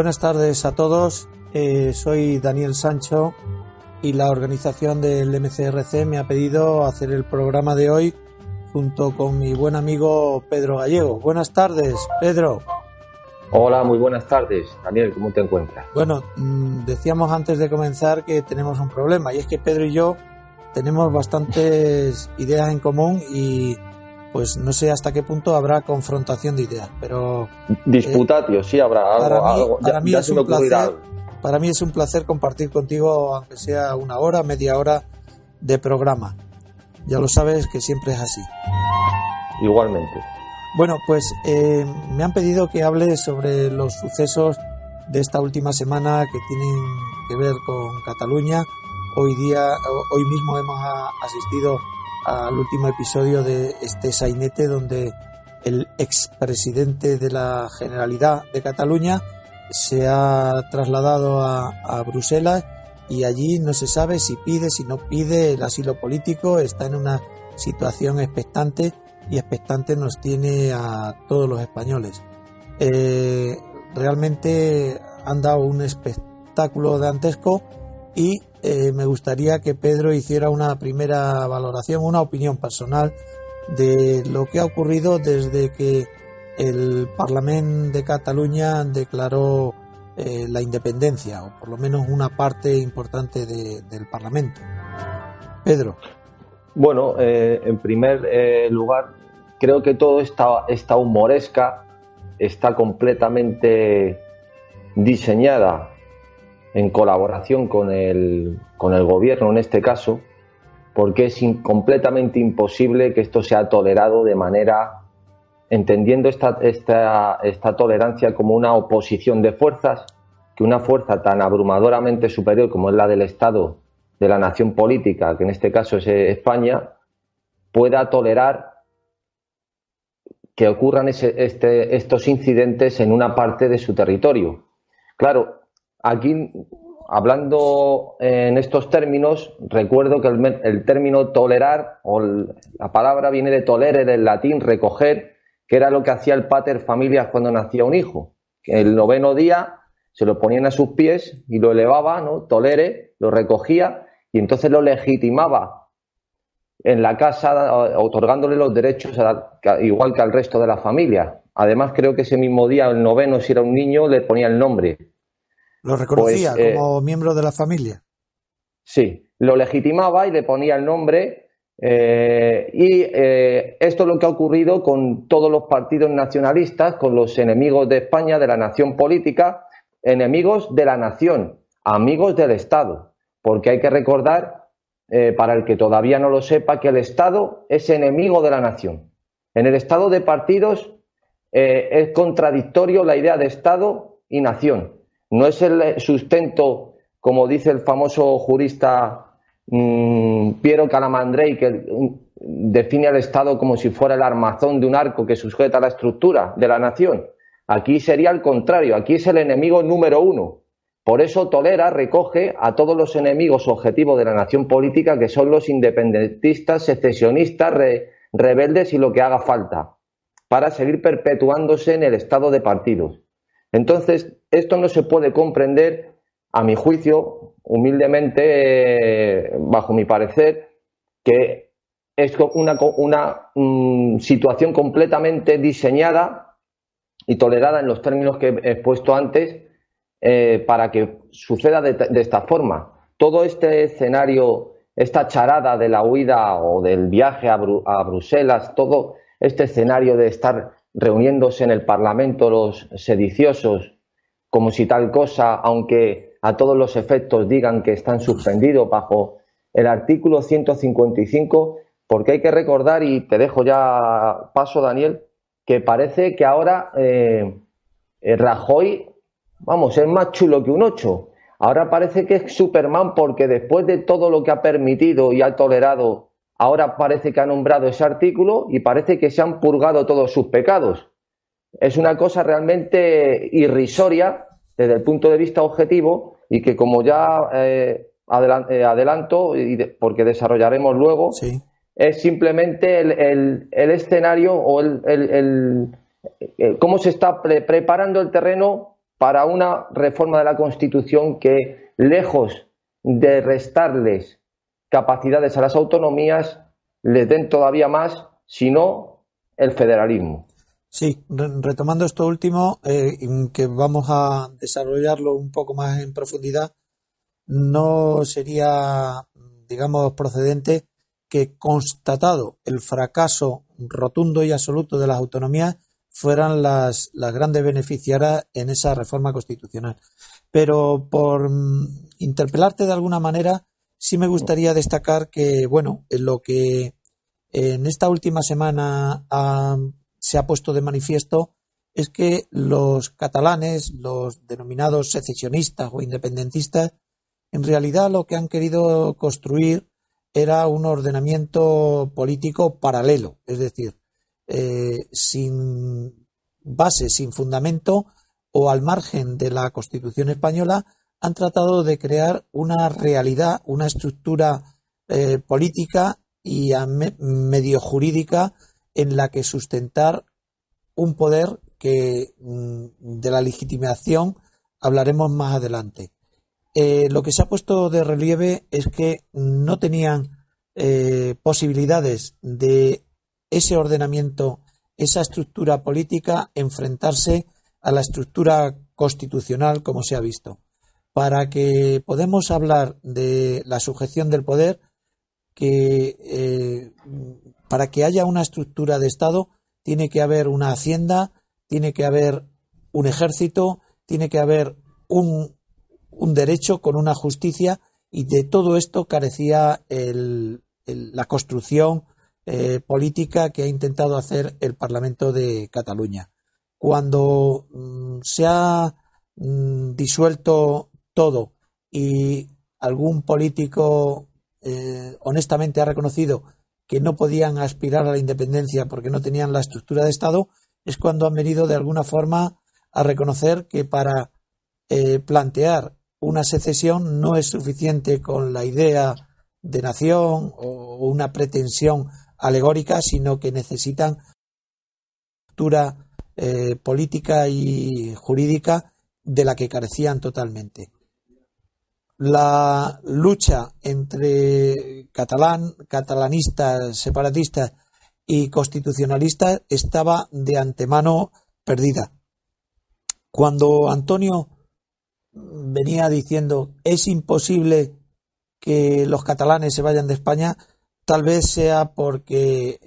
Buenas tardes a todos, eh, soy Daniel Sancho y la organización del MCRC me ha pedido hacer el programa de hoy junto con mi buen amigo Pedro Gallego. Buenas tardes, Pedro. Hola, muy buenas tardes. Daniel, ¿cómo te encuentras? Bueno, mm, decíamos antes de comenzar que tenemos un problema y es que Pedro y yo tenemos bastantes ideas en común y pues no sé hasta qué punto habrá confrontación de ideas, pero... Disputatio, sí habrá algo. Para mí, algo. para Ya- mí ya es se un placer, algo. para mí es un placer compartir contigo, aunque sea una hora, media hora de programa. Ya lo sabes que siempre es así. Igualmente. Bueno, pues eh, me han pedido que hable sobre los sucesos de esta última semana que tienen que ver con Cataluña. Hoy día, hoy mismo hemos asistido al último episodio de este sainete donde el expresidente de la Generalidad de Cataluña se ha trasladado a, a Bruselas y allí no se sabe si pide, si no pide el asilo político, está en una situación expectante y expectante nos tiene a todos los españoles. Eh, realmente han dado un espectáculo dantesco y eh, me gustaría que Pedro hiciera una primera valoración, una opinión personal de lo que ha ocurrido desde que el Parlamento de Cataluña declaró eh, la independencia, o por lo menos una parte importante de- del Parlamento. Pedro. Bueno, eh, en primer lugar, creo que toda esta, esta humoresca está completamente diseñada en colaboración con el, con el gobierno en este caso, porque es in- completamente imposible que esto sea tolerado de manera, entendiendo esta, esta, esta tolerancia como una oposición de fuerzas, que una fuerza tan abrumadoramente superior como es la del Estado, de la nación política, que en este caso es eh, España, pueda tolerar que ocurran ese- este- estos incidentes en una parte de su territorio. Claro, aquí, hablando en estos términos, recuerdo que el, el término tolerar, o la palabra viene de tolere, del latín recoger, que era lo que hacía el pater familias cuando nacía un hijo. El noveno día se lo ponían a sus pies y lo elevaba, ¿no? Tolere, lo recogía y entonces lo legitimaba en la casa, otorgándole los derechos a- igual que al resto de la familia. Además, creo que ese mismo día, el noveno, si era un niño, le ponía el nombre. ¿Lo reconocía Pues, eh, como miembro de la familia? Sí, lo legitimaba y le ponía el nombre. eh, y eh, esto es lo que ha ocurrido con todos los partidos nacionalistas, con los enemigos de España, de la nación política, enemigos de la nación, amigos del Estado. Porque hay que recordar, para el que todavía no lo sepa, que el Estado es enemigo de la nación. En el Estado de partidos es contradictorio la idea de Estado y nación. No es el sustento, como dice el famoso jurista mm, Piero Calamandrei, que mm, define al Estado como si fuera el armazón de un arco que sujeta la estructura de la nación. Aquí sería el contrario, aquí es el enemigo número uno. Por eso tolera, recoge a todos los enemigos objetivos de la nación política, que son los independentistas, secesionistas, re- rebeldes y lo que haga falta, para seguir perpetuándose en el estado de partidos. Entonces, esto no se puede comprender, a mi juicio, humildemente, bajo mi parecer, que es una, una mm, situación completamente diseñada y tolerada en los términos que he puesto antes eh, para que suceda de, esta forma. Todo este escenario, esta charada de la huida o del viaje a, a Bruselas, todo este escenario de estar reuniéndose en el Parlamento los sediciosos como si tal cosa, aunque a todos los efectos digan que están suspendidos bajo el artículo 155, porque hay que recordar, y te dejo ya paso, Daniel, que parece que ahora eh, Rajoy, vamos, es más chulo que un 8. Ahora parece que es Superman porque después de todo lo que ha permitido y ha tolerado, ahora parece que ha nombrado ese artículo y parece que se han purgado todos sus pecados. Es una cosa realmente irrisoria desde el punto de vista objetivo y que como ya eh, adelanto, y porque desarrollaremos luego, sí es simplemente el, escenario o el, cómo se está preparando el terreno para una reforma de la Constitución que, lejos de restarles capacidades a las autonomías, les den todavía más, sino el federalismo. Sí, retomando esto último, eh, que vamos a desarrollarlo un poco más en profundidad, no sería, digamos, procedente que, constatado el fracaso rotundo y absoluto de las autonomías, fueran las, las grandes beneficiarias en esa reforma constitucional. Pero por mm, interpelarte de alguna manera, sí me gustaría destacar que, bueno, en lo que en esta última semana se ha puesto de manifiesto es que los catalanes, los denominados secesionistas o independentistas, en realidad lo que han querido construir era un ordenamiento político paralelo, es decir, eh, sin base, sin fundamento o al margen de la Constitución española, han tratado de crear una realidad, una estructura eh, política y medio jurídica en la que sustentar un poder que mm, de la legitimación hablaremos más adelante. Eh, lo que se ha puesto de relieve es que no tenían eh, posibilidades de ese ordenamiento, esa estructura política, enfrentarse a la estructura constitucional como se ha visto. Para que podamos hablar de la sujeción del poder, que eh, para que haya una estructura de Estado tiene que haber una hacienda, tiene que haber un ejército, tiene que haber un derecho con una justicia y de todo esto carecía la construcción eh, política que ha intentado hacer el Parlamento de Cataluña. Cuando mm, se ha mm, disuelto todo y algún político eh, honestamente ha reconocido que no podían aspirar a la independencia porque no tenían la estructura de Estado, es cuando han venido de alguna forma a reconocer que para eh, plantear una secesión no es suficiente con la idea de nación o una pretensión alegórica, sino que necesitan estructura eh, política y jurídica de la que carecían totalmente. La lucha entre catalán, catalanistas, separatistas y constitucionalistas estaba de antemano perdida. Cuando Antonio venía diciendo es imposible que los catalanes se vayan de España, tal vez sea porque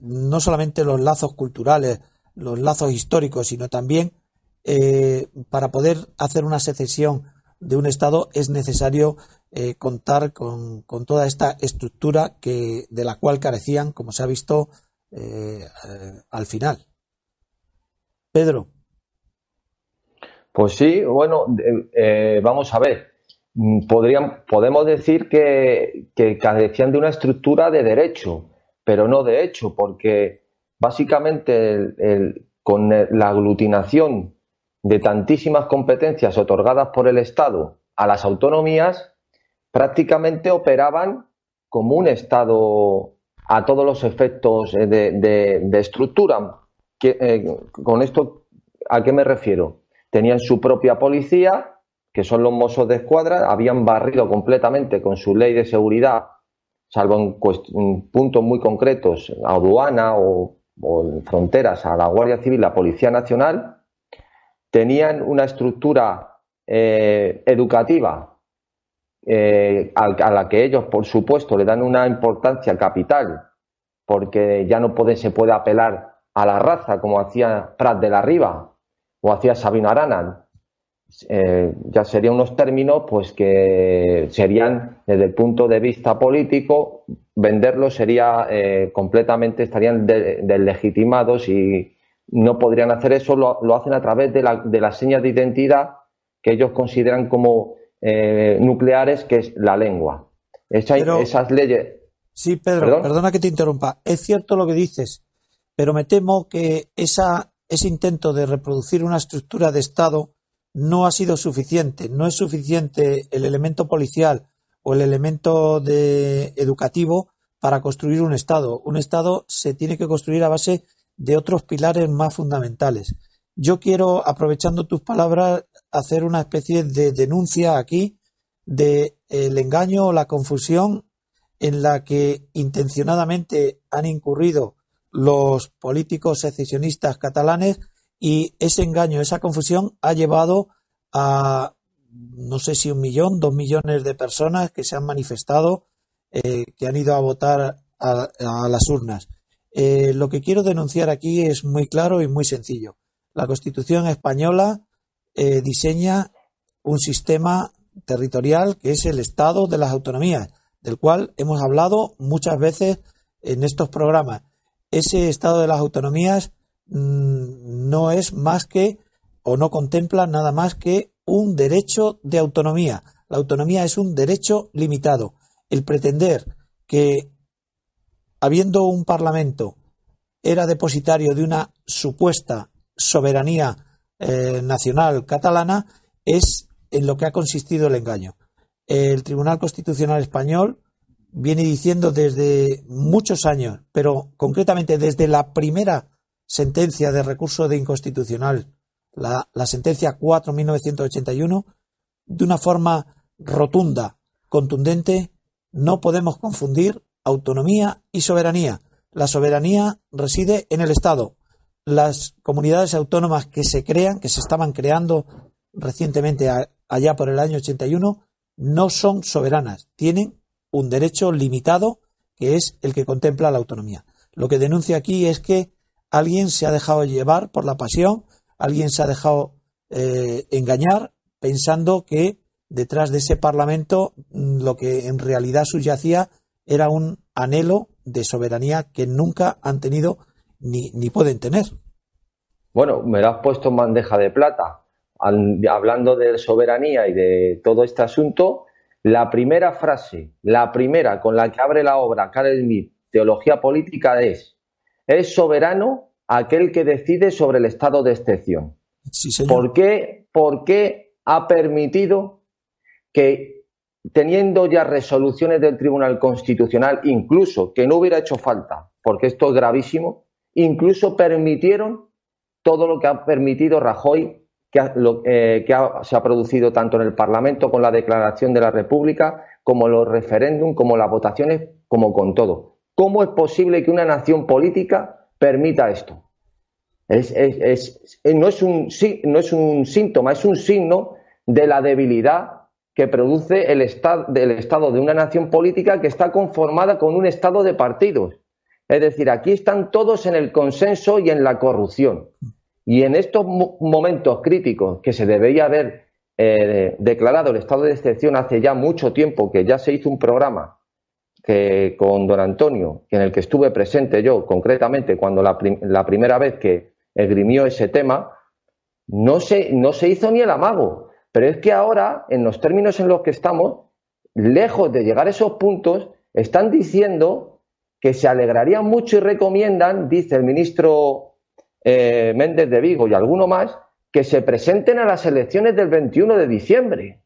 no solamente los lazos culturales, los lazos históricos, sino también eh, para poder hacer una secesión de un Estado es necesario eh, contar con, toda esta estructura que, de la cual carecían, como se ha visto eh, al final. Pedro. Pues sí, bueno, eh, vamos a ver. Mm, podrían, podemos decir que, que carecían de una estructura de derecho, pero no de hecho, porque básicamente con la aglutinación de tantísimas competencias otorgadas por el Estado a las autonomías, prácticamente operaban como un Estado a todos los efectos de, estructura. Eh, ¿Con esto a qué me refiero? tenían su propia policía, que son los mozos de escuadra, habían barrido completamente con su ley de seguridad, salvo en, puntos muy concretos, a aduana o, en fronteras, a la Guardia Civil, la Policía Nacional, tenían una estructura eh, educativa eh, a, la que ellos, por supuesto, le dan una importancia capital, porque ya no puede, se puede apelar a la raza como hacía Prat de la Riva o hacía Sabino Arana. Eh, ya serían unos términos pues que serían desde el punto de vista político venderlos sería completamente estarían deslegitimados y no podrían hacer eso, lo, hacen a través de, la, de, las señas de identidad que ellos consideran como eh, nucleares, que es la lengua. esas leyes. Sí, Pedro, perdona que te interrumpa. Es cierto lo que dices, pero me temo que esa, ese intento de reproducir una estructura de Estado no ha sido suficiente. No es suficiente el elemento policial o el elemento de educativo para construir un Estado. Un Estado se tiene que construir a base de otros pilares más fundamentales. Yo quiero, aprovechando tus palabras, hacer una especie de denuncia aquí de el engaño o la confusión en la que intencionadamente han incurrido los políticos secesionistas catalanes y ese engaño, esa confusión ha llevado a no sé si un millón, dos millones de personas que se han manifestado, eh, que han ido a votar a las urnas. Eh, lo que quiero denunciar aquí es muy claro y muy sencillo. La Constitución española eh, diseña un sistema territorial que es el Estado de las autonomías, del cual hemos hablado muchas veces en estos programas. Ese Estado de las autonomías mm, no es más que o no contempla nada más que un derecho de autonomía. La autonomía es un derecho limitado. El pretender que habiendo un Parlamento era depositario de una supuesta soberanía eh, nacional catalana, es en lo que ha consistido el engaño. El Tribunal Constitucional Español viene diciendo desde muchos años, pero concretamente desde la primera sentencia de recurso de inconstitucional, la, la sentencia 4-1981, de una forma rotunda, contundente, no podemos confundir autonomía y soberanía. La soberanía reside en el Estado. Las comunidades autónomas que se crean, que se estaban creando recientemente allá por el año 81, no son soberanas. Tienen un derecho limitado que es el que contempla la autonomía. Lo que denuncia aquí es que alguien se ha dejado llevar por la pasión, alguien se ha dejado eh, engañar pensando que detrás de ese Parlamento mm, lo que en realidad subyacía era un anhelo de soberanía que nunca han tenido ni, ni pueden tener. Bueno, me lo has puesto en bandeja de plata. hablando de soberanía y de todo este asunto, la primera frase, la primera con la que abre la obra Karel Smith, Teología Política, es: es soberano aquel que decide sobre el estado de excepción. ¿Por, qué, ¿Por qué ha permitido que teniendo ya resoluciones del Tribunal Constitucional, incluso que no hubiera hecho falta, porque esto es gravísimo, incluso permitieron todo lo que ha permitido Rajoy, que, eh, se ha producido tanto en el Parlamento con la Declaración de la República, como los referéndums, como las votaciones, como con todo. ¿Cómo es posible que una nación política permita esto? no, es un, no es un síntoma, es un signo de la debilidad que produce el estado, del Estado de una nación política que está conformada con un Estado de partidos. Es decir, aquí están todos en el consenso y en la corrupción. Y en estos momentos críticos que se debería haber eh, declarado el estado de excepción hace ya mucho tiempo, que ya se hizo un programa que, con don Antonio, en el que estuve presente yo concretamente cuando la, la primera vez que esgrimió ese tema, no se, no se hizo ni el amago. Pero es que ahora, en los términos en los que estamos, lejos de llegar a esos puntos, están diciendo que se alegrarían mucho y recomiendan, dice el ministro eh, Méndez de Vigo y alguno más, que se presenten a las elecciones del 21 de diciembre.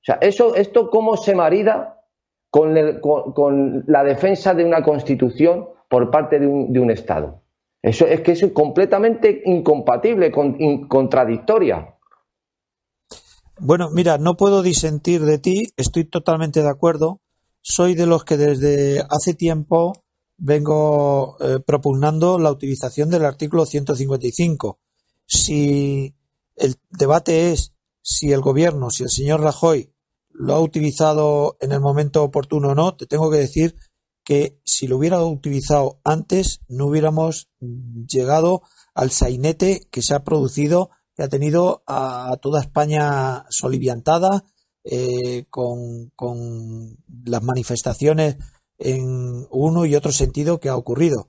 O sea, eso, ¿esto cómo se marida con, la defensa de una constitución por parte de un, Estado? Eso es que es completamente incompatible, contradictoria. Bueno, mira, no puedo disentir de ti, estoy totalmente de acuerdo. Soy de los que desde hace tiempo vengo eh, propugnando la utilización del artículo 155. Si El debate es si el gobierno, si el señor Rajoy lo ha utilizado en el momento oportuno o no. Te tengo que decir que si lo hubiera utilizado antes, no hubiéramos llegado al sainete que se ha producido, que ha tenido a toda España soliviantada, eh, con, con, las manifestaciones en uno y otro sentido que ha ocurrido.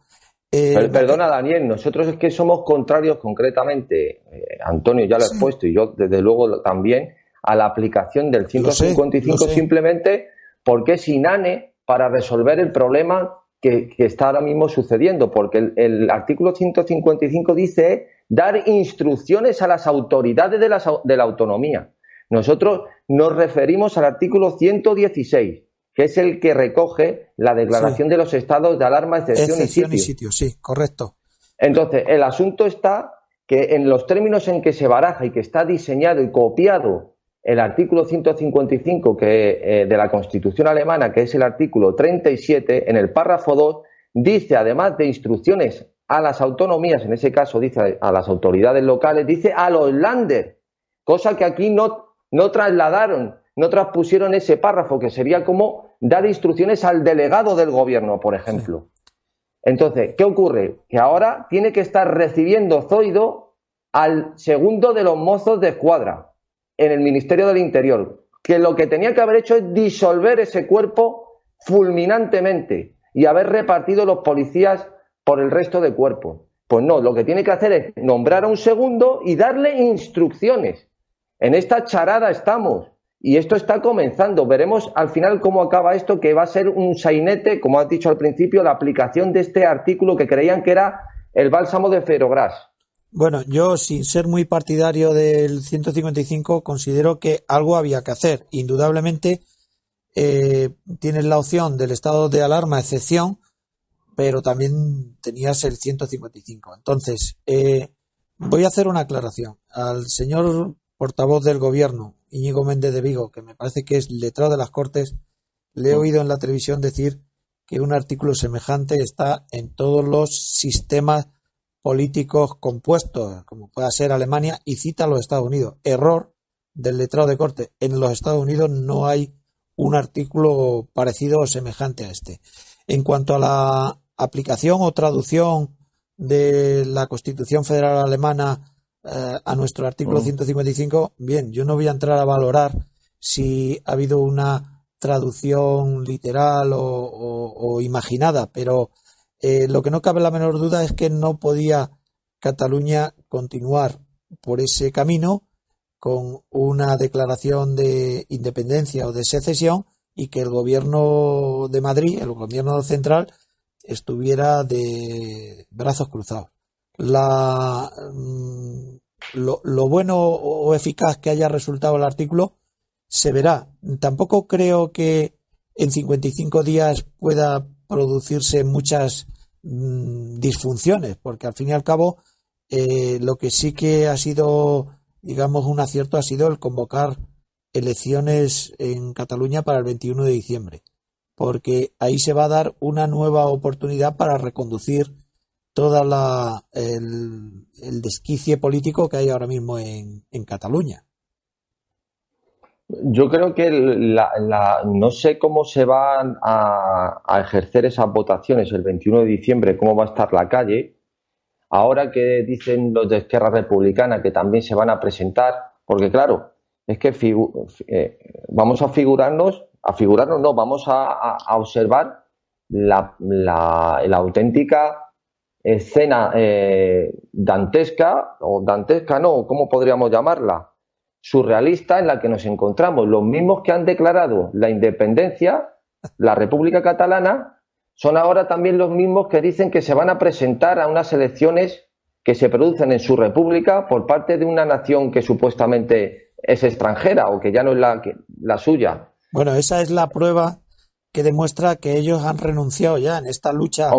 Eh, perdona, Daniel, nosotros es que somos contrarios concretamente, eh, Antonio ya lo he puesto y yo desde luego también, a la aplicación del 155 simplemente porque es inane para resolver el problema que, está ahora mismo sucediendo, porque el, artículo 155 dice dar instrucciones a las autoridades de la, de la autonomía. Nosotros nos referimos al artículo 116, que es el que recoge la declaración de los estados de alarma, excepción, y sitio. y sitio. Sí, correcto. Entonces, el asunto está que en los términos en que se baraja y que está diseñado y copiado el artículo 155 que, eh, de la Constitución alemana, que es el artículo 37, en el párrafo 2, dice, además de instrucciones a las autonomías, en ese caso dice a las autoridades locales, dice a los landers, cosa que aquí no, no trasladaron, no transpusieron ese párrafo, que sería como dar instrucciones al delegado del gobierno, por ejemplo. Entonces, ¿qué ocurre? Que ahora tiene que estar recibiendo Zoido al segundo de los mozos de escuadra en el Ministerio del Interior, que lo que tenía que haber hecho es disolver ese cuerpo fulminantemente y haber repartido los policías por el resto de cuerpos. Pues no, lo que tiene que hacer es nombrar a un segundo y darle instrucciones. En esta charada estamos y esto está comenzando. Veremos al final cómo acaba esto, que va a ser un sainete, como has dicho al principio, la aplicación de este artículo que creían que era el bálsamo de Ferogras. Bueno, yo sin ser muy partidario del 155 considero que algo había que hacer. Indudablemente eh, tienes la opción del estado de alarma excepción, pero también tenías el 155. Entonces, eh, voy a hacer una aclaración. Al señor portavoz del gobierno, Íñigo Méndez de Vigo, que me parece que es letrado de las Cortes, le he oído en la televisión decir que un artículo semejante está en todos los sistemas políticos compuestos, como pueda ser Alemania, y cita a los Estados Unidos. Error del letrado de corte. En los Estados Unidos no hay un artículo parecido o semejante a este. En cuanto a la aplicación o traducción de la Constitución Federal Alemana eh, a nuestro artículo 155, bien, yo no voy a entrar a valorar si ha habido una traducción literal o imaginada, pero eh, lo que no cabe la menor duda es que no podía Cataluña continuar por ese camino con una declaración de independencia o de secesión y que el gobierno de Madrid, el gobierno central, estuviera de brazos cruzados. La, mm, lo, lo, bueno o eficaz que haya resultado el artículo se verá. Tampoco creo que en 55 días pueda producirse muchas mm, disfunciones, porque al fin y al cabo eh, lo que sí que ha sido, digamos, un acierto ha sido el convocar elecciones en Cataluña para el 21 de diciembre, porque ahí se va a dar una nueva oportunidad para reconducir toda la el, el desquicie político que hay ahora mismo en Cataluña. Yo creo que la, no sé cómo se van a, ejercer esas votaciones el 21 de diciembre, cómo va a estar la calle. Ahora que dicen los de Esquerra Republicana que también se van a presentar, porque claro, es que eh, vamos a figurarnos, a figurarnos, no, vamos a, observar la, auténtica escena eh, dantesca, o dantesca no, ¿cómo podríamos llamarla? surrealista en la que nos encontramos. Los mismos que han declarado la independencia, la República Catalana, son ahora también los mismos que dicen que se van a presentar a unas elecciones que se producen en su república por parte de una nación que supuestamente es extranjera o que ya no es la, la suya. Bueno, esa es la prueba que demuestra que ellos han renunciado ya en esta lucha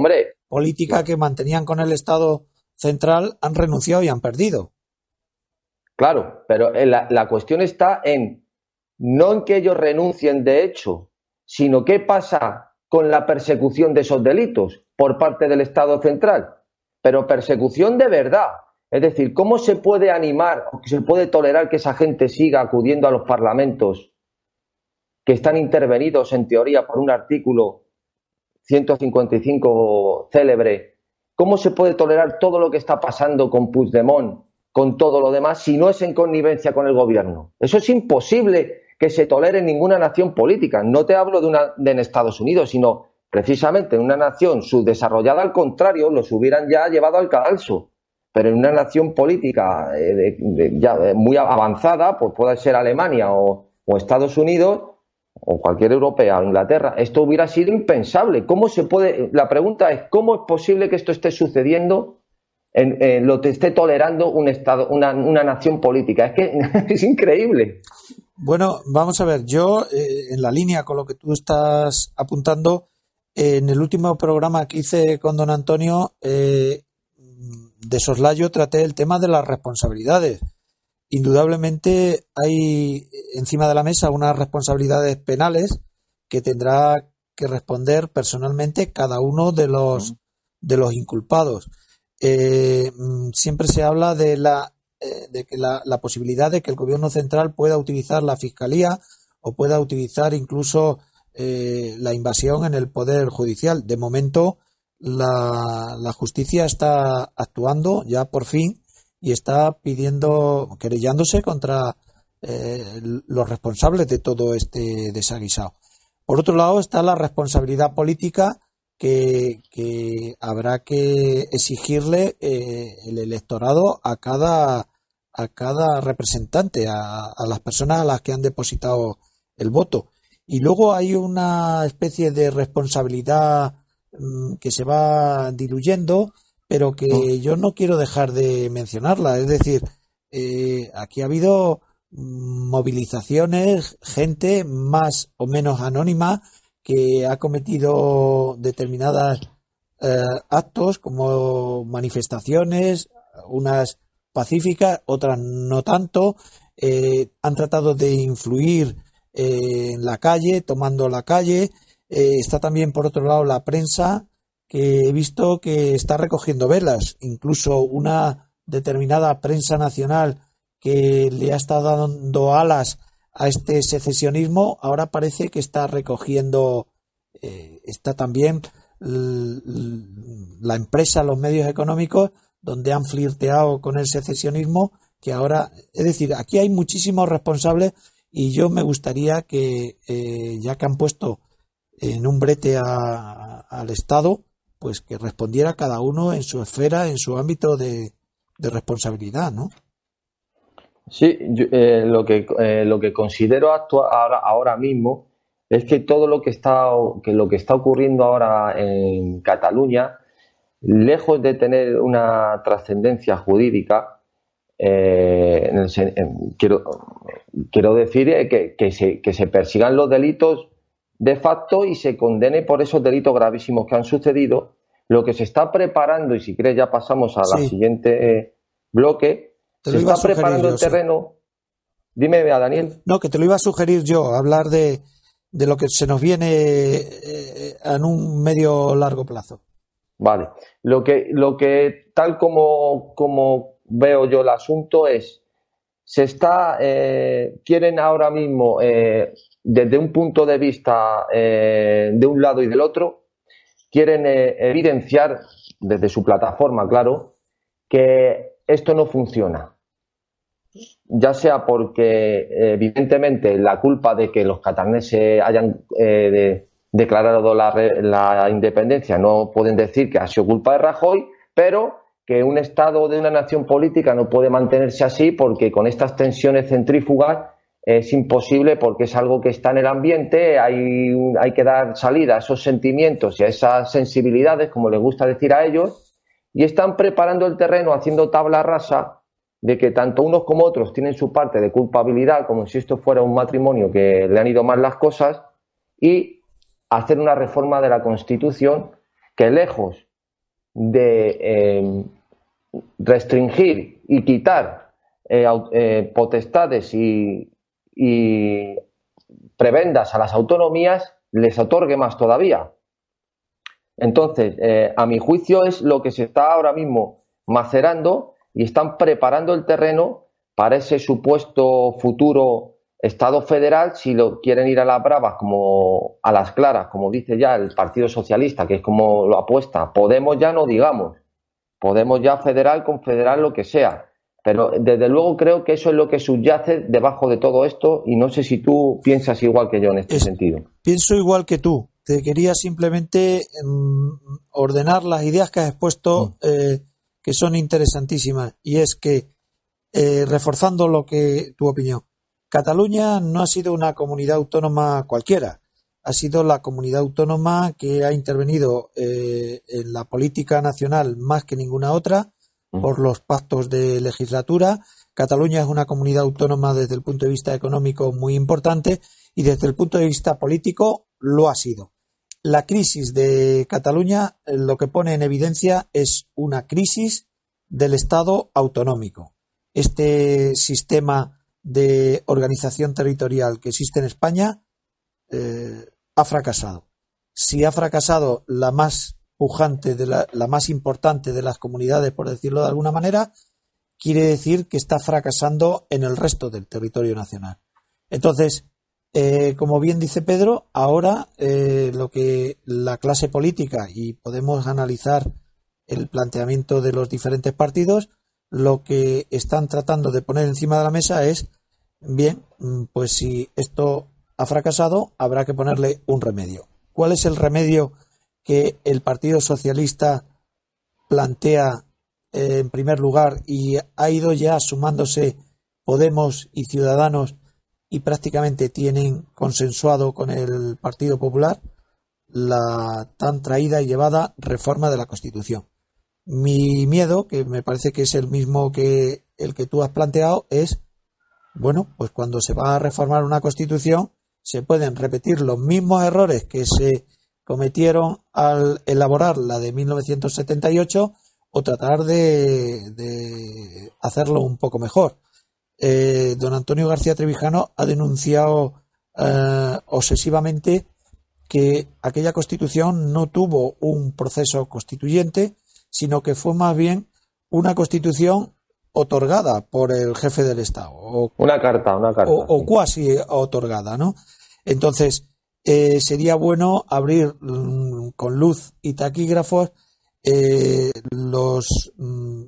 política que mantenían con el Estado central, han renunciado y han perdido. Claro, pero eh, la, cuestión está en no en que ellos renuncien de hecho, sino qué pasa con la persecución de esos delitos por parte del Estado central. Pero persecución de verdad. Es decir, ¿cómo se puede animar o se puede tolerar que esa gente siga acudiendo a los parlamentos que están intervenidos en teoría por un artículo 155 célebre? ¿Cómo se puede tolerar todo lo que está pasando con Puigdemont, con todo lo demás, si no es en connivencia con el gobierno? Eso es imposible que se tolere en ninguna nación política. No te hablo de, una, de en Estados Unidos, sino precisamente en una nación subdesarrollada, al contrario, los hubieran ya llevado al cadalso. Pero en una nación política eh, ya eh, muy avanzada, pues puede ser Alemania o, Estados Unidos, o cualquier europea, Inglaterra, esto hubiera sido impensable. ¿Cómo se puede? La pregunta es cómo es posible que esto esté sucediendo, en, lo que esté tolerando un estado, una, una nación política. Es que es increíble. Bueno, vamos a ver. Yo, eh, en la línea con lo que tú estás apuntando, en el último programa que hice con don Antonio, eh, de soslayo traté el tema de las responsabilidades. Indudablemente hay encima de la mesa unas responsabilidades penales que tendrá que responder personalmente cada uno de los, de los inculpados. Eh, mm, siempre se habla de la eh, de que la, la, posibilidad de que el gobierno central pueda utilizar la fiscalía o pueda utilizar incluso eh, la invasión en el poder judicial. De momento, la, la, justicia está actuando ya por fin y está pidiendo, querellándose contra eh, los responsables de todo este desaguisado. Por otro lado está la responsabilidad política que, habrá que exigirle eh, el electorado a cada, a cada representante, a, a las personas a las que han depositado el voto. Y luego hay una especie de responsabilidad mm, que se va diluyendo, pero que yo no quiero dejar de mencionarla. Es decir, eh, aquí ha habido movilizaciones, gente más o menos anónima que ha cometido determinados eh, actos como manifestaciones, unas pacíficas, otras no tanto, eh, han tratado de influir eh, en la calle, tomando la calle. Está también, por otro lado, la prensa, que he visto que está recogiendo velas. Incluso una determinada prensa nacional que le ha estado dando alas a este secesionismo, ahora parece que está recogiendo, eh, está también la empresa, los medios económicos, donde han flirteado con el secesionismo, que ahora, es decir, aquí hay muchísimos responsables y yo me gustaría que, eh, ya que han puesto en un brete al Estado, pues que respondiera cada uno en su esfera, en su ámbito de, responsabilidad, ¿no? Sí, eh, lo, que, eh, lo que considero actual, ahora, ahora mismo es que todo lo que está que lo que está ocurriendo ahora en Cataluña, lejos de tener una trascendencia jurídica, eh, quiero, quiero decir eh, que, se, que se persigan los delitos de facto y se condene por esos delitos gravísimos que han sucedido. Lo que se está preparando, y si crees ya pasamos a la siguiente eh, bloque, se está preparando el terreno. Dime, a Daniel. No, que te lo iba a sugerir yo, hablar de, de lo que se nos viene en un medio largo plazo. Vale. Lo que, lo que tal como, como veo yo el asunto es, se está, eh, quieren ahora mismo, eh, desde un punto de vista eh, de un lado y del otro, quieren evidenciar, desde su plataforma, claro, que esto no funciona. Ya sea porque, evidentemente, la culpa de que los catalaneses hayan declarado la, la independencia no pueden decir que ha sido culpa de Rajoy, pero que un Estado de una nación política no puede mantenerse así porque con estas tensiones centrífugas es imposible porque es algo que está en el ambiente, hay, hay que dar salida a esos sentimientos y a esas sensibilidades, como les gusta decir a ellos, y están preparando el terreno, haciendo tabla rasa de que tanto unos como otros tienen su parte de culpabilidad, como si esto fuera un matrimonio que le han ido mal las cosas, y hacer una reforma de la Constitución que lejos de eh, restringir y quitar eh, eh, potestades y, prebendas a las autonomías, les otorgue más todavía. Entonces, a mi juicio es lo que se está ahora mismo macerando y están preparando el terreno para ese supuesto futuro Estado federal, si lo quieren ir a las bravas, como a las claras, como dice ya el Partido Socialista, que es como lo apuesta, Podemos ya no digamos, Podemos ya federal, confederal, lo que sea. Pero desde luego creo que eso es lo que subyace debajo de todo esto y no sé si tú piensas igual que yo en este sentido. Pienso igual que tú. Te quería simplemente mm, ordenar las ideas que has expuesto, mm. eh, que son interesantísimas. Y es que, eh, reforzando lo que tu opinión, Cataluña no ha sido una comunidad autónoma cualquiera. Ha sido la comunidad autónoma que ha intervenido eh, en la política nacional más que ninguna otra. Por los pactos de legislatura. Cataluña es una comunidad autónoma desde el punto de vista económico muy importante y desde el punto de vista político lo ha sido. La crisis de Cataluña eh, lo que pone en evidencia es una crisis del Estado autonómico. Este sistema de organización territorial que existe en España eh, ha fracasado. Si ha fracasado la más pujante, de la, más importante de las comunidades, por decirlo de alguna manera, quiere decir que está fracasando en el resto del territorio nacional. Entonces, eh, como bien dice Pedro, ahora eh, lo que la clase política, y podemos analizar el planteamiento de los diferentes partidos, lo que están tratando de poner encima de la mesa es, bien, mm, pues si esto ha fracasado, habrá que ponerle un remedio. ¿Cuál es el remedio que el Partido Socialista plantea eh, en primer lugar y ha ido ya sumándose Podemos y Ciudadanos y prácticamente tienen consensuado con el Partido Popular la tan traída y llevada reforma de la Constitución. Mi miedo, que me parece que es el mismo que el que tú has planteado, es, bueno, pues cuando se va a reformar una Constitución, se pueden repetir los mismos errores que se cometieron al elaborar la de 1978 o tratar de, de hacerlo un poco mejor eh, don Antonio García Trevijano ha denunciado eh, obsesivamente que aquella constitución no tuvo un proceso constituyente, sino que fue más bien una constitución otorgada por el jefe del Estado. O, una carta, una carta. O, cuasi otorgada, ¿no? Entonces, eh, sería bueno abrir mm, con luz y taquígrafos eh, los mm,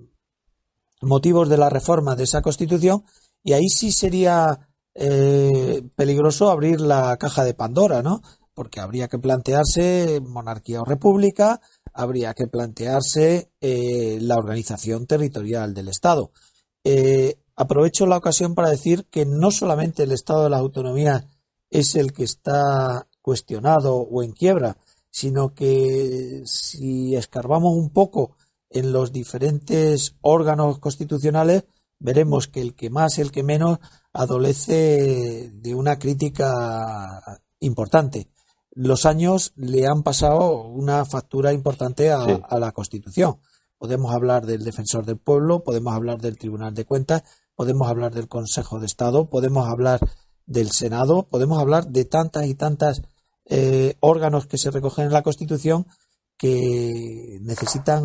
motivos de la reforma de esa Constitución y ahí sí sería eh, peligroso abrir la caja de Pandora, ¿no? Porque habría que plantearse monarquía o república, habría que plantearse la organización territorial del Estado. Aprovecho la ocasión para decir que no solamente el Estado de la Autonomía es el que está cuestionado o en quiebra, sino que si escarbamos un poco en los diferentes órganos constitucionales, veremos que el que más, el que menos, adolece de una crítica importante. Los años le han pasado una factura importante a, a, la Constitución. Podemos hablar del Defensor del Pueblo, podemos hablar del Tribunal de Cuentas, podemos hablar del Consejo de Estado, podemos hablar del Senado, podemos hablar de tantas y tantas eh, órganos que se recogen en la Constitución que necesitan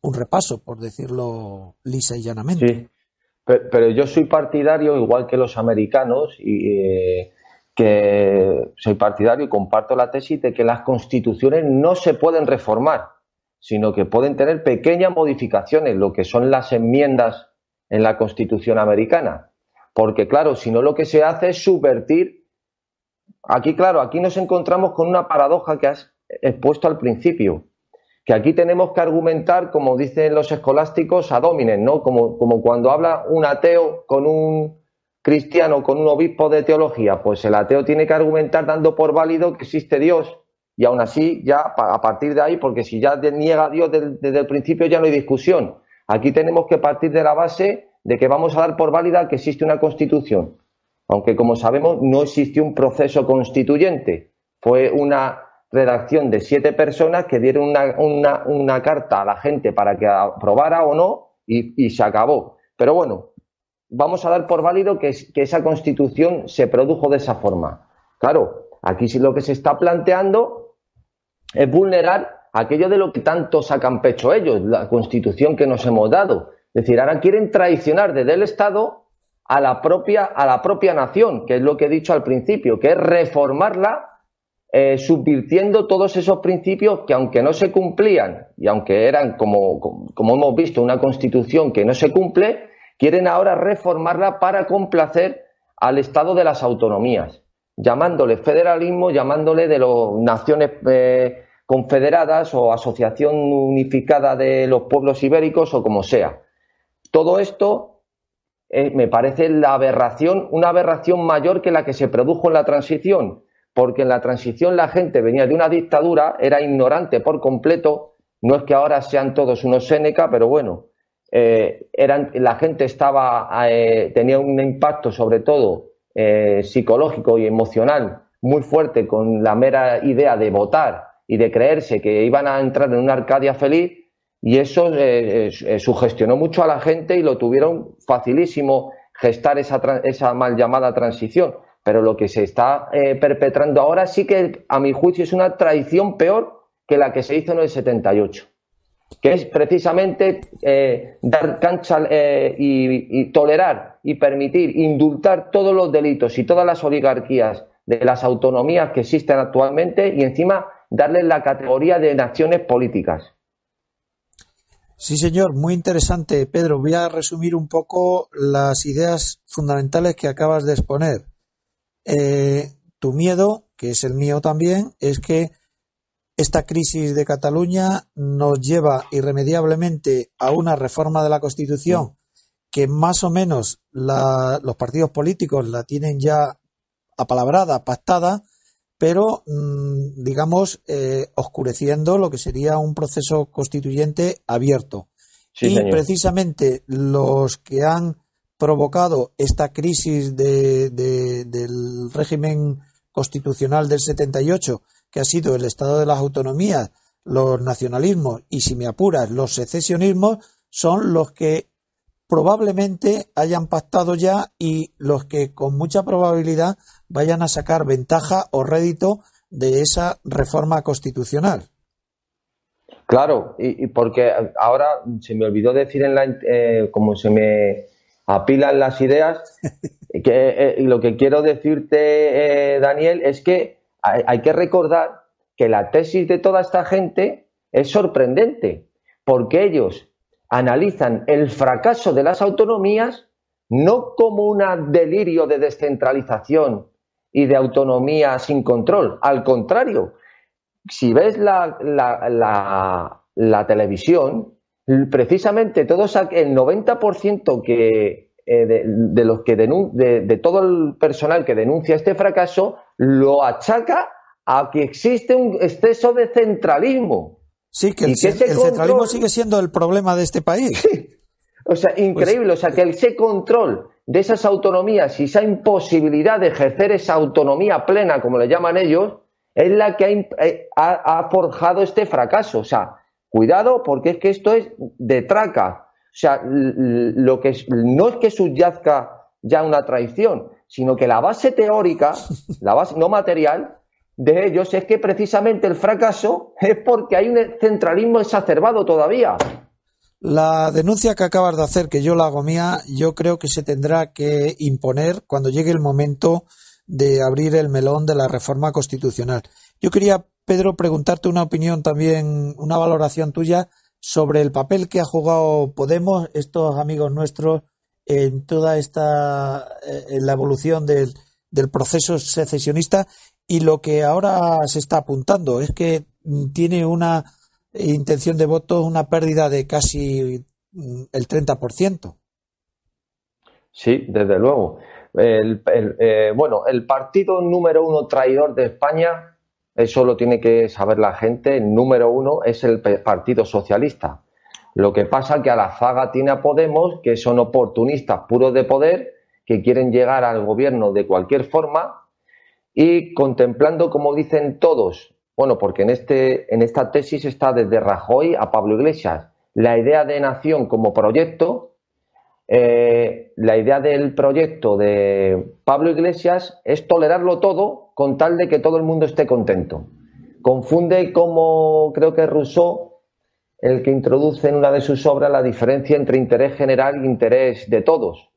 un repaso, por decirlo lisa y llanamente. Pero, yo soy partidario, igual que los americanos, y eh, que soy partidario y comparto la tesis de que las constituciones no se pueden reformar, sino que pueden tener pequeñas modificaciones, lo que son las enmiendas en la constitución americana. Porque claro, si no lo que se hace es subvertir. Aquí, claro, aquí nos encontramos con una paradoja que has expuesto al principio, que aquí tenemos que argumentar, como dicen los escolásticos, a dominen, ¿no? Como, como cuando habla un ateo con un cristiano, con un obispo de teología, pues el ateo tiene que argumentar dando por válido que existe Dios. Y aún así, ya a partir de ahí, porque si ya niega a Dios desde, el principio, ya no hay discusión. Aquí tenemos que partir de la base de que vamos a dar por válida que existe una constitución. Aunque, como sabemos, no existió un proceso constituyente. Fue una redacción de siete personas que dieron una, carta a la gente para que aprobara o no y, se acabó. Pero bueno, vamos a dar por válido que, que, esa constitución se produjo de esa forma. Claro, aquí lo que se está planteando es vulnerar aquello de lo que tanto sacan pecho ellos, la constitución que nos hemos dado. Es decir, ahora quieren traicionar desde el Estado a la propia, a la propia nación, que es lo que he dicho al principio, que es reformarla eh, subvirtiendo todos esos principios que aunque no se cumplían y aunque eran, como, como hemos visto, una constitución que no se cumple, quieren ahora reformarla para complacer al Estado de las autonomías, llamándole federalismo, llamándole de las naciones eh, confederadas o asociación unificada de los pueblos ibéricos o como sea. Todo esto eh, me parece la aberración, una aberración mayor que la que se produjo en la transición, porque en la transición la gente venía de una dictadura, era ignorante por completo, no es que ahora sean todos unos Séneca, pero bueno, eh, la gente estaba, eh, tenía un impacto sobre todo psicológico y emocional muy fuerte con la mera idea de votar y de creerse que iban a entrar en una Arcadia feliz y eso sugestionó mucho a la gente y lo tuvieron facilísimo gestar esa, esa mal llamada transición. Pero lo que se está eh, perpetrando ahora sí que, a mi juicio, es una traición peor que la que se hizo en el 78, que es precisamente eh, dar cancha eh, y, tolerar y permitir, indultar todos los delitos y todas las oligarquías de las autonomías que existen actualmente y encima darles la categoría de naciones políticas. Sí, señor, muy interesante. Pedro, voy a resumir un poco las ideas fundamentales que acabas de exponer. Eh, tu miedo, que es el mío también, es que esta crisis de Cataluña nos lleva irremediablemente a una reforma de la Constitución que más o menos los partidos políticos la tienen ya apalabrada, pactada, pero mm, digamos eh, oscureciendo lo que sería un proceso constituyente abierto. y precisamente los que han provocado esta crisis de, del régimen constitucional del 78, que ha sido el estado de las autonomías, los nacionalismos y, si me apuras, los secesionismos, son los que probablemente hayan pactado ya y los que con mucha probabilidad vayan a sacar ventaja o rédito de esa reforma constitucional. Claro, y, porque ahora se me olvidó decir en la, eh, como se me apilan las ideas. que, eh, lo que quiero decirte, eh, Daniel, es que hay, que recordar que la tesis de toda esta gente es sorprendente, porque ellos analizan el fracaso de las autonomías no como un delirio de descentralización y de autonomía sin control. Al contrario, si ves la, la, la televisión, precisamente todos el 90% que, eh, de, los que de, todo el personal que denuncia este fracaso lo achaca a que existe un exceso de centralismo. Sí, que el, centralismo sigue siendo el problema de este país. O sea, increíble. o sea, que ese control de esas autonomías y esa imposibilidad de ejercer esa autonomía plena, como le llaman ellos, es la que ha, eh, ha forjado este fracaso. O sea, Cuidado porque es que esto es de traca. O sea, lo que no es que subyazca ya una traición, sino que la base teórica, la base no material de ellos es que precisamente el fracaso es porque hay un centralismo exacerbado todavía. La denuncia que acabas de hacer, que yo la hago mía, yo creo que se tendrá que imponer cuando llegue el momento de abrir el melón de la reforma constitucional. Yo quería Pedro, preguntarte una opinión también, una valoración tuya sobre el papel que ha jugado Podemos, estos amigos nuestros, en toda esta, eh, en la evolución del, del proceso secesionista y lo que ahora se está apuntando es que tiene una intención de voto, una pérdida de casi mm, el 30%. Sí, desde luego. El, eh, bueno, el partido número uno traidor de España eso lo tiene que saber la gente. El número uno es el Partido Socialista. Lo que pasa que a la zaga tiene a Podemos, que son oportunistas puros de poder, que quieren llegar al gobierno de cualquier forma y contemplando, como dicen todos, bueno, porque en, este, en esta tesis está desde Rajoy a Pablo Iglesias, la idea de nación como proyecto, eh, la idea del proyecto de Pablo Iglesias es tolerarlo todo con tal de que todo el mundo esté contento. Confunde como creo que Rousseau el que introduce en una de sus obras la diferencia entre interés general e interés de todos.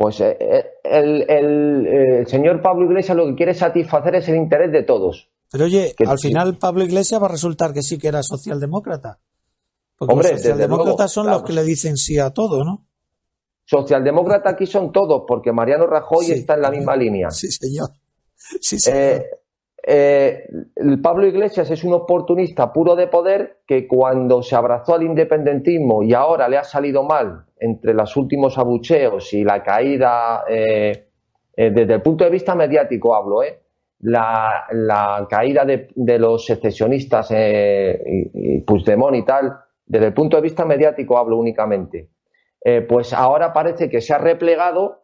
Pues eh, eh, el, el, señor Pablo Iglesias lo que quiere satisfacer es el interés de todos. Pero oye, al final Pablo Iglesias va a resultar que sí que era socialdemócrata. Porque Hombre, los socialdemócratas son los que le dicen sí a todo, ¿no? Socialdemócrata aquí son todos, porque Mariano Rajoy está en la misma línea. Sí, señor. Sí, señor. Eh, Pablo Iglesias es un oportunista puro de poder que cuando se abrazó al independentismo y ahora le ha salido mal entre los últimos abucheos y la caída, eh, eh, desde el punto de vista mediático hablo, la, la, caída de, los secesionistas y, y y tal, desde el punto de vista mediático hablo únicamente, pues ahora parece que se ha replegado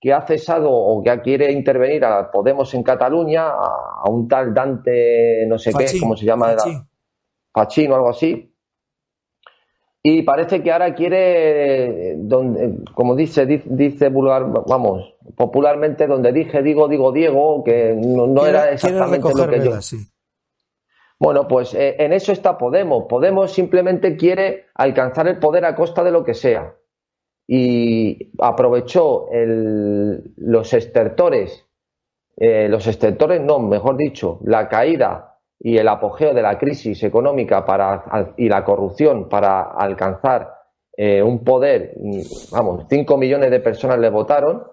que ha cesado o que quiere intervenir a Podemos en Cataluña, a, un tal Dante, no sé qué, ¿cómo se llama? Pachín o algo así. Y parece que ahora quiere, donde, como dice, dice vulgar, vamos, popularmente, donde dije, digo, digo, Diego, que no, era exactamente lo que yo. Bueno, pues eh, en eso está Podemos. Podemos simplemente quiere alcanzar el poder a costa de lo que sea y aprovechó los estertores, eh, los estertores no, mejor dicho, la caída y el apogeo de la crisis económica para, y la corrupción para alcanzar eh, un poder, vamos, 5 millones de personas le votaron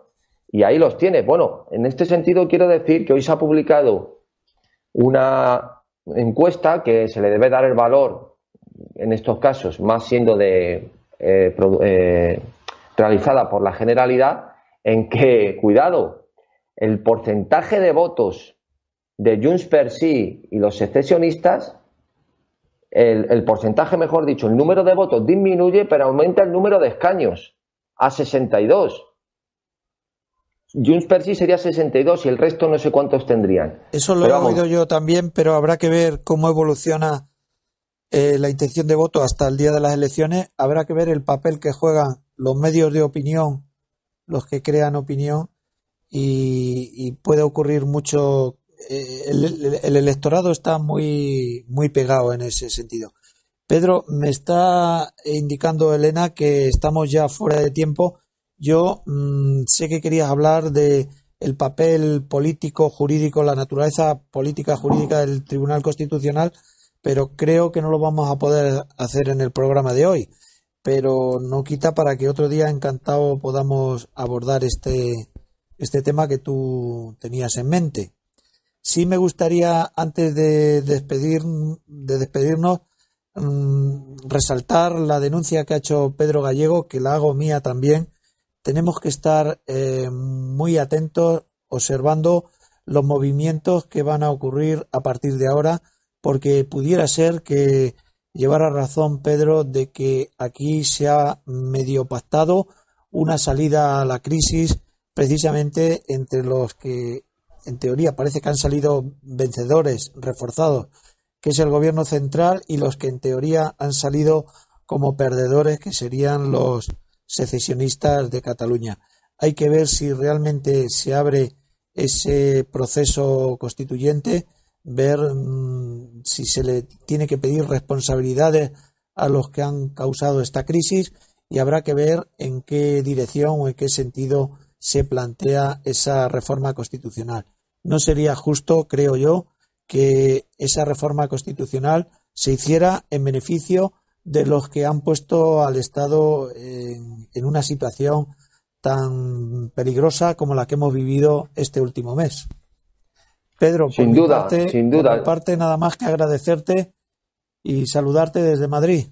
y ahí los tiene. Bueno, en este sentido quiero decir que hoy se ha publicado una encuesta que se le debe dar el valor en estos casos, más siendo de eh, realizada por la Generalidad en que, cuidado, el porcentaje de votos de Junts per sí y los secesionistas, el, porcentaje, mejor dicho, el número de votos disminuye, pero aumenta el número de escaños a 62. Junts per sí sería 62 y el resto no sé cuántos tendrían. Eso lo he oído yo también, pero habrá que ver cómo evoluciona eh, la intención de voto hasta el día de las elecciones. Habrá que ver el papel que juegan los medios de opinión, los que crean opinión, y, puede ocurrir mucho. Eh, el, electorado está muy, muy pegado en ese sentido. Pedro, me está indicando Elena que estamos ya fuera de tiempo. Yo mm, sé que querías hablar de el papel político, jurídico, la naturaleza política, jurídica del Tribunal Constitucional, pero creo que no lo vamos a poder hacer en el programa de hoy pero no quita para que otro día encantado podamos abordar este, este tema que tú tenías en mente. Sí me gustaría, antes de, despedir, de despedirnos, mm, resaltar la denuncia que ha hecho Pedro Gallego, que la hago mía también. Tenemos que estar eh, muy atentos observando los movimientos que van a ocurrir a partir de ahora, porque pudiera ser que llevar razón Pedro de que aquí se ha medio pactado una salida a la crisis precisamente entre los que en teoría parece que han salido vencedores, reforzados, que es el gobierno central, y los que en teoría han salido como perdedores, que serían los secesionistas de Cataluña. Hay que ver si realmente se abre ese proceso constituyente ver mm, si se le tiene que pedir responsabilidades a los que han causado esta crisis y habrá que ver en qué dirección o en qué sentido se plantea esa reforma constitucional. No sería justo, creo yo, que esa reforma constitucional se hiciera en beneficio de los que han puesto al Estado en, en una situación tan peligrosa como la que hemos vivido este último mes. Pedro, sin duda, sin duda. Por mi parte, nada más que agradecerte y saludarte desde Madrid.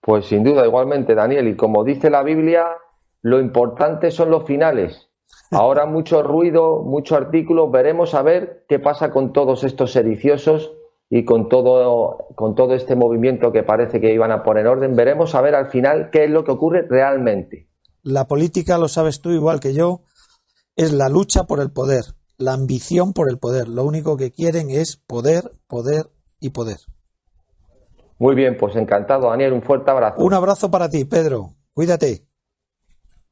Pues sin duda, igualmente, Daniel. Y como dice la Biblia, lo importante son los finales. Ahora mucho ruido, mucho artículo. Veremos a ver qué pasa con todos estos sediciosos y con todo, con todo este movimiento que parece que iban a poner orden. Veremos a ver al final qué es lo que ocurre realmente. La política, lo sabes tú igual que yo, es la lucha por el poder la ambición por el poder. Lo único que quieren es poder, poder y poder. Muy bien, pues encantado, Daniel. Un fuerte abrazo. Un abrazo para ti, Pedro. Cuídate.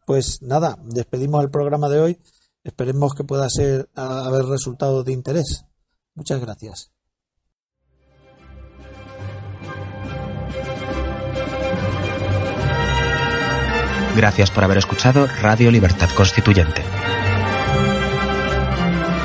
Pues nada, despedimos el programa de hoy. Esperemos que pueda ser, haber resultado de interés. Muchas gracias. Gracias por haber escuchado Radio Libertad Constituyente.